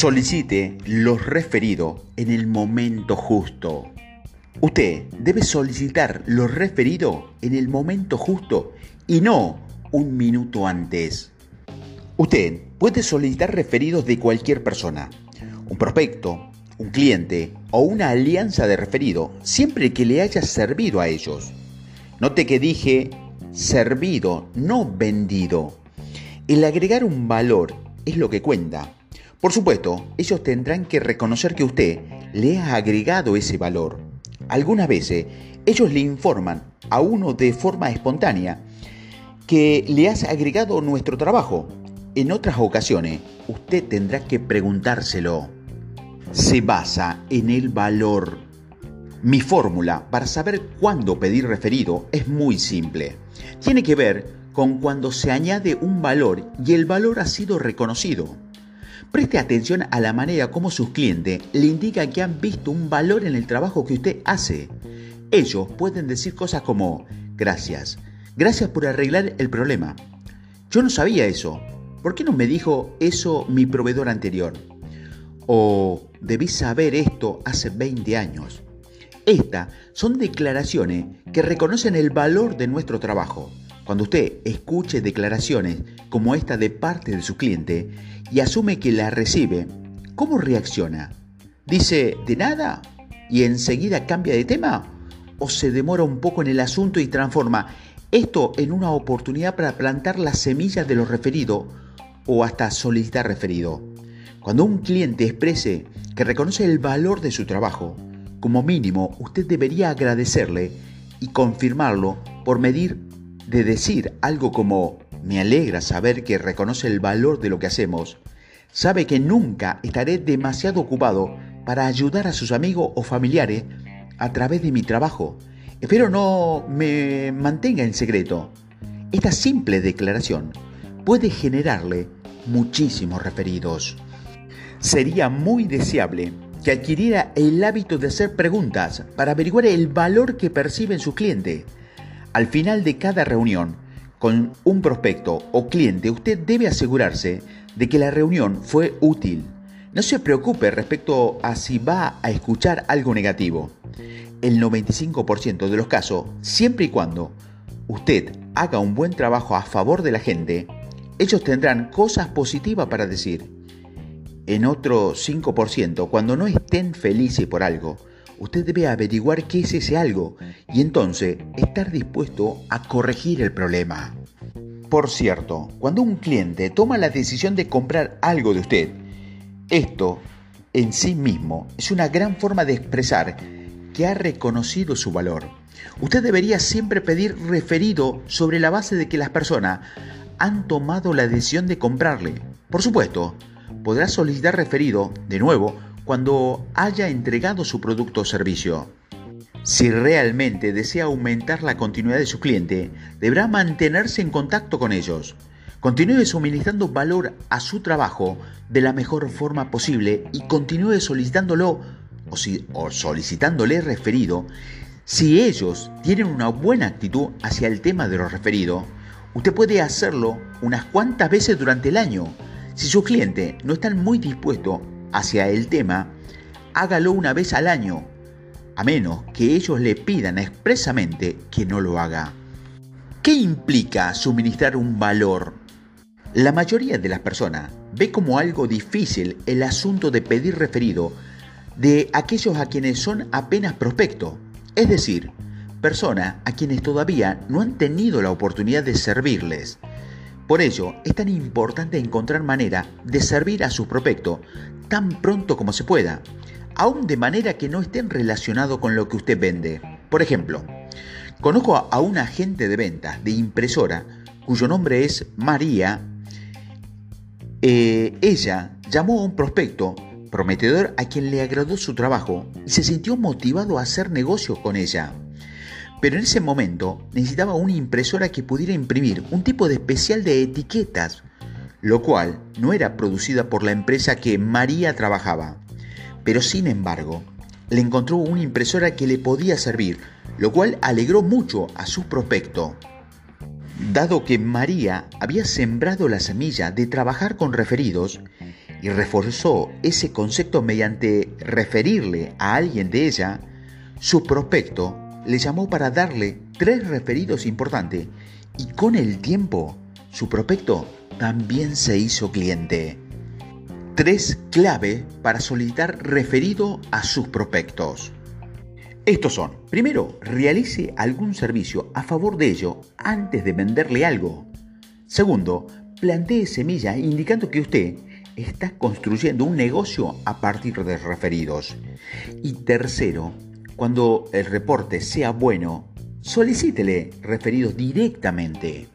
Solicite los referidos en el momento justo. Usted debe solicitar los referidos en el momento justo y no un minuto antes. Usted puede solicitar referidos de cualquier persona, un prospecto, un cliente o una alianza de referido, siempre que le haya servido a ellos. Note que dije servido, no vendido. El agregar un valor es lo que cuenta por supuesto, ellos tendrán que reconocer que usted le ha agregado ese valor. Algunas veces, ellos le informan a uno de forma espontánea que le has agregado nuestro trabajo. En otras ocasiones, usted tendrá que preguntárselo. Se basa en el valor. Mi fórmula para saber cuándo pedir referido es muy simple. Tiene que ver con cuando se añade un valor y el valor ha sido reconocido. Preste atención a la manera como sus clientes le indican que han visto un valor en el trabajo que usted hace. Ellos pueden decir cosas como, gracias, gracias por arreglar el problema. Yo no sabía eso. ¿Por qué no me dijo eso mi proveedor anterior? O debí saber esto hace 20 años. Estas son declaraciones que reconocen el valor de nuestro trabajo. Cuando usted escuche declaraciones como esta de parte de su cliente y asume que la recibe, ¿cómo reacciona? ¿Dice de nada y enseguida cambia de tema? ¿O se demora un poco en el asunto y transforma esto en una oportunidad para plantar las semillas de lo referido o hasta solicitar referido? Cuando un cliente exprese que reconoce el valor de su trabajo, como mínimo usted debería agradecerle y confirmarlo por medir de decir algo como me alegra saber que reconoce el valor de lo que hacemos, sabe que nunca estaré demasiado ocupado para ayudar a sus amigos o familiares a través de mi trabajo. Espero no me mantenga en secreto. Esta simple declaración puede generarle muchísimos referidos. Sería muy deseable que adquiriera el hábito de hacer preguntas para averiguar el valor que percibe en su cliente al final de cada reunión con un prospecto o cliente, usted debe asegurarse de que la reunión fue útil. No se preocupe respecto a si va a escuchar algo negativo. El 95% de los casos, siempre y cuando usted haga un buen trabajo a favor de la gente, ellos tendrán cosas positivas para decir. En otro 5%, cuando no estén felices por algo, usted debe averiguar qué es ese algo y entonces estar dispuesto a corregir el problema. Por cierto, cuando un cliente toma la decisión de comprar algo de usted, esto en sí mismo es una gran forma de expresar que ha reconocido su valor. Usted debería siempre pedir referido sobre la base de que las personas han tomado la decisión de comprarle. Por supuesto, podrá solicitar referido, de nuevo, cuando haya entregado su producto o servicio. Si realmente desea aumentar la continuidad de su cliente, deberá mantenerse en contacto con ellos. Continúe suministrando valor a su trabajo de la mejor forma posible y continúe solicitándolo o, o solicitándole referido si ellos tienen una buena actitud hacia el tema de los referidos. Usted puede hacerlo unas cuantas veces durante el año. Si sus clientes no están muy dispuestos hacia el tema, hágalo una vez al año, a menos que ellos le pidan expresamente que no lo haga. ¿Qué implica suministrar un valor? La mayoría de las personas ve como algo difícil el asunto de pedir referido de aquellos a quienes son apenas prospectos, es decir, personas a quienes todavía no han tenido la oportunidad de servirles. Por ello, es tan importante encontrar manera de servir a sus prospectos tan pronto como se pueda, aún de manera que no estén relacionados con lo que usted vende. Por ejemplo, conozco a un agente de ventas de impresora cuyo nombre es María. Eh, ella llamó a un prospecto prometedor a quien le agradó su trabajo y se sintió motivado a hacer negocio con ella. Pero en ese momento necesitaba una impresora que pudiera imprimir un tipo de especial de etiquetas, lo cual no era producida por la empresa que María trabajaba. Pero sin embargo, le encontró una impresora que le podía servir, lo cual alegró mucho a su prospecto. Dado que María había sembrado la semilla de trabajar con referidos, y reforzó ese concepto mediante referirle a alguien de ella, su prospecto le llamó para darle tres referidos importantes y con el tiempo su prospecto también se hizo cliente. Tres clave para solicitar referido a sus prospectos. Estos son, primero, realice algún servicio a favor de ello antes de venderle algo. Segundo, plantee semilla indicando que usted está construyendo un negocio a partir de referidos. Y tercero, cuando el reporte sea bueno, solicítele referidos directamente.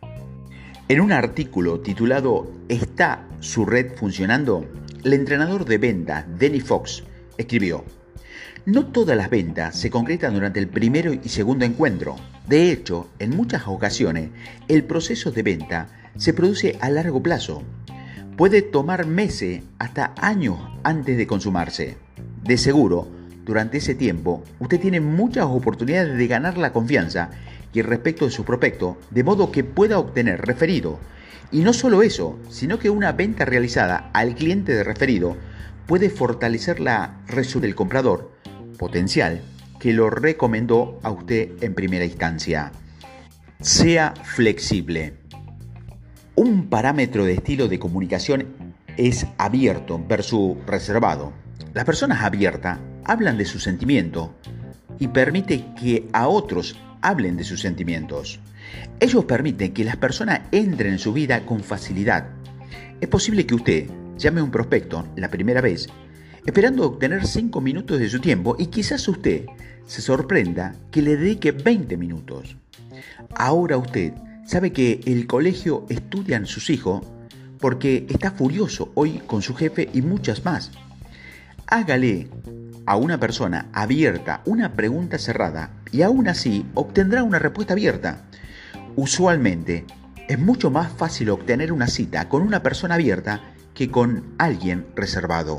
En un artículo titulado ¿Está su red funcionando? El entrenador de venta, Danny Fox, escribió, no todas las ventas se concretan durante el primero y segundo encuentro. De hecho, en muchas ocasiones, el proceso de venta se produce a largo plazo. Puede tomar meses hasta años antes de consumarse. De seguro, durante ese tiempo, usted tiene muchas oportunidades de ganar la confianza y el respeto de su prospecto, de modo que pueda obtener referido. Y no solo eso, sino que una venta realizada al cliente de referido puede fortalecer la resolución del comprador potencial que lo recomendó a usted en primera instancia. Sea flexible. Un parámetro de estilo de comunicación es abierto versus reservado. Las personas abiertas hablan de sus sentimientos y permite que a otros hablen de sus sentimientos. Ellos permiten que las personas entren en su vida con facilidad. Es posible que usted llame a un prospecto la primera vez esperando obtener 5 minutos de su tiempo y quizás usted se sorprenda que le dedique 20 minutos. Ahora usted sabe que el colegio estudian sus hijos porque está furioso hoy con su jefe y muchas más. Hágale a una persona abierta una pregunta cerrada y aún así obtendrá una respuesta abierta. Usualmente es mucho más fácil obtener una cita con una persona abierta que con alguien reservado.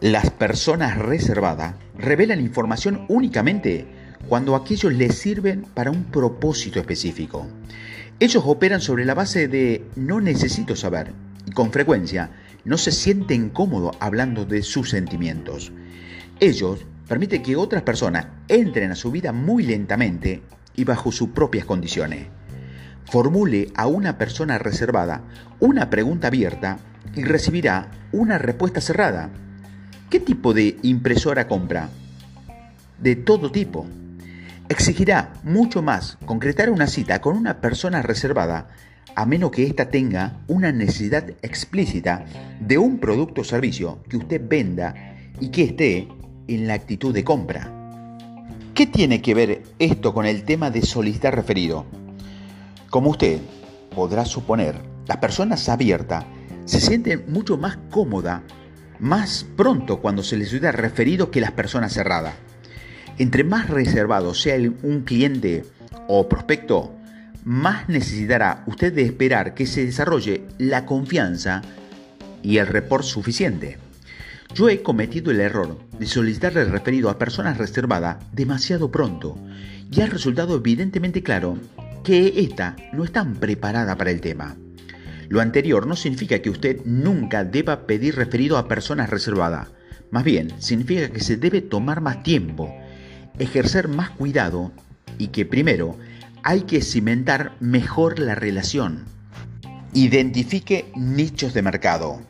Las personas reservadas revelan información únicamente cuando aquellos les sirven para un propósito específico. Ellos operan sobre la base de no necesito saber y con frecuencia no se sienten cómodos hablando de sus sentimientos. Ellos permiten que otras personas entren a su vida muy lentamente y bajo sus propias condiciones. Formule a una persona reservada una pregunta abierta y recibirá una respuesta cerrada. ¿Qué tipo de impresora compra? De todo tipo exigirá mucho más concretar una cita con una persona reservada a menos que ésta tenga una necesidad explícita de un producto o servicio que usted venda y que esté en la actitud de compra. ¿Qué tiene que ver esto con el tema de solicitar referido? Como usted podrá suponer, las personas abiertas se sienten mucho más cómodas más pronto cuando se les solicita referido que las personas cerradas. Entre más reservado sea un cliente o prospecto, más necesitará usted de esperar que se desarrolle la confianza y el report suficiente. Yo he cometido el error de solicitarle referido a personas reservadas demasiado pronto y ha resultado evidentemente claro que ésta no están preparada para el tema. Lo anterior no significa que usted nunca deba pedir referido a personas reservadas, más bien significa que se debe tomar más tiempo ejercer más cuidado y que primero hay que cimentar mejor la relación. Identifique nichos de mercado.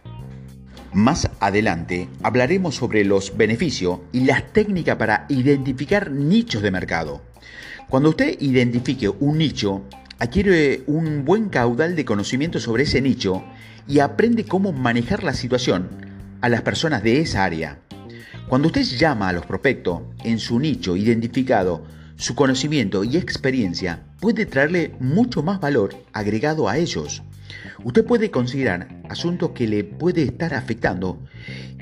Más adelante hablaremos sobre los beneficios y las técnicas para identificar nichos de mercado. Cuando usted identifique un nicho, adquiere un buen caudal de conocimiento sobre ese nicho y aprende cómo manejar la situación a las personas de esa área. Cuando usted llama a los prospectos en su nicho identificado, su conocimiento y experiencia puede traerle mucho más valor agregado a ellos. Usted puede considerar asuntos que le puede estar afectando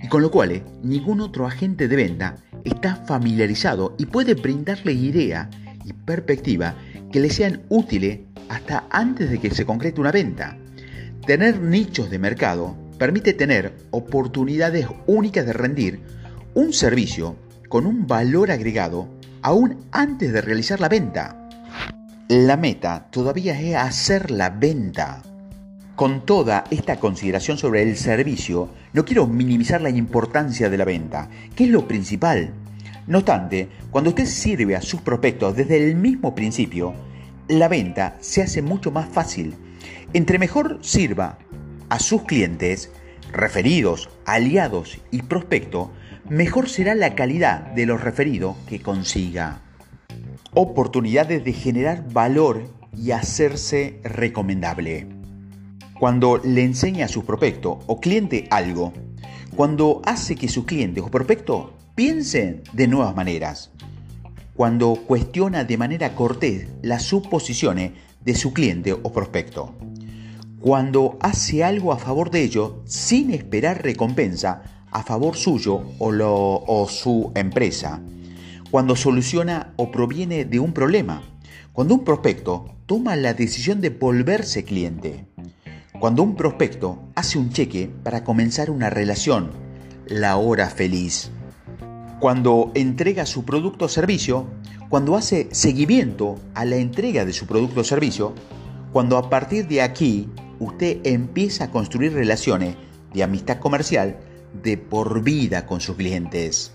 y con lo cual ningún otro agente de venta está familiarizado y puede brindarle idea y perspectiva que le sean útiles hasta antes de que se concrete una venta. Tener nichos de mercado permite tener oportunidades únicas de rendir un servicio con un valor agregado aún antes de realizar la venta. La meta todavía es hacer la venta. Con toda esta consideración sobre el servicio, no quiero minimizar la importancia de la venta, que es lo principal. No obstante, cuando usted sirve a sus prospectos desde el mismo principio, la venta se hace mucho más fácil. Entre mejor sirva a sus clientes, referidos, aliados y prospectos, mejor será la calidad de los referidos que consiga. Oportunidades de generar valor y hacerse recomendable. Cuando le enseña a su prospecto o cliente algo, cuando hace que su cliente o prospecto piensen de nuevas maneras, cuando cuestiona de manera cortés las suposiciones de su cliente o prospecto, cuando hace algo a favor de ellos sin esperar recompensa a favor suyo o, su empresa, cuando soluciona o proviene de un problema, cuando un prospecto toma la decisión de volverse cliente, cuando un prospecto hace un cheque para comenzar una relación, la hora feliz. Cuando entrega su producto o servicio, cuando hace seguimiento a la entrega de su producto o servicio, cuando a partir de aquí usted empieza a construir relaciones de amistad comercial de por vida con sus clientes.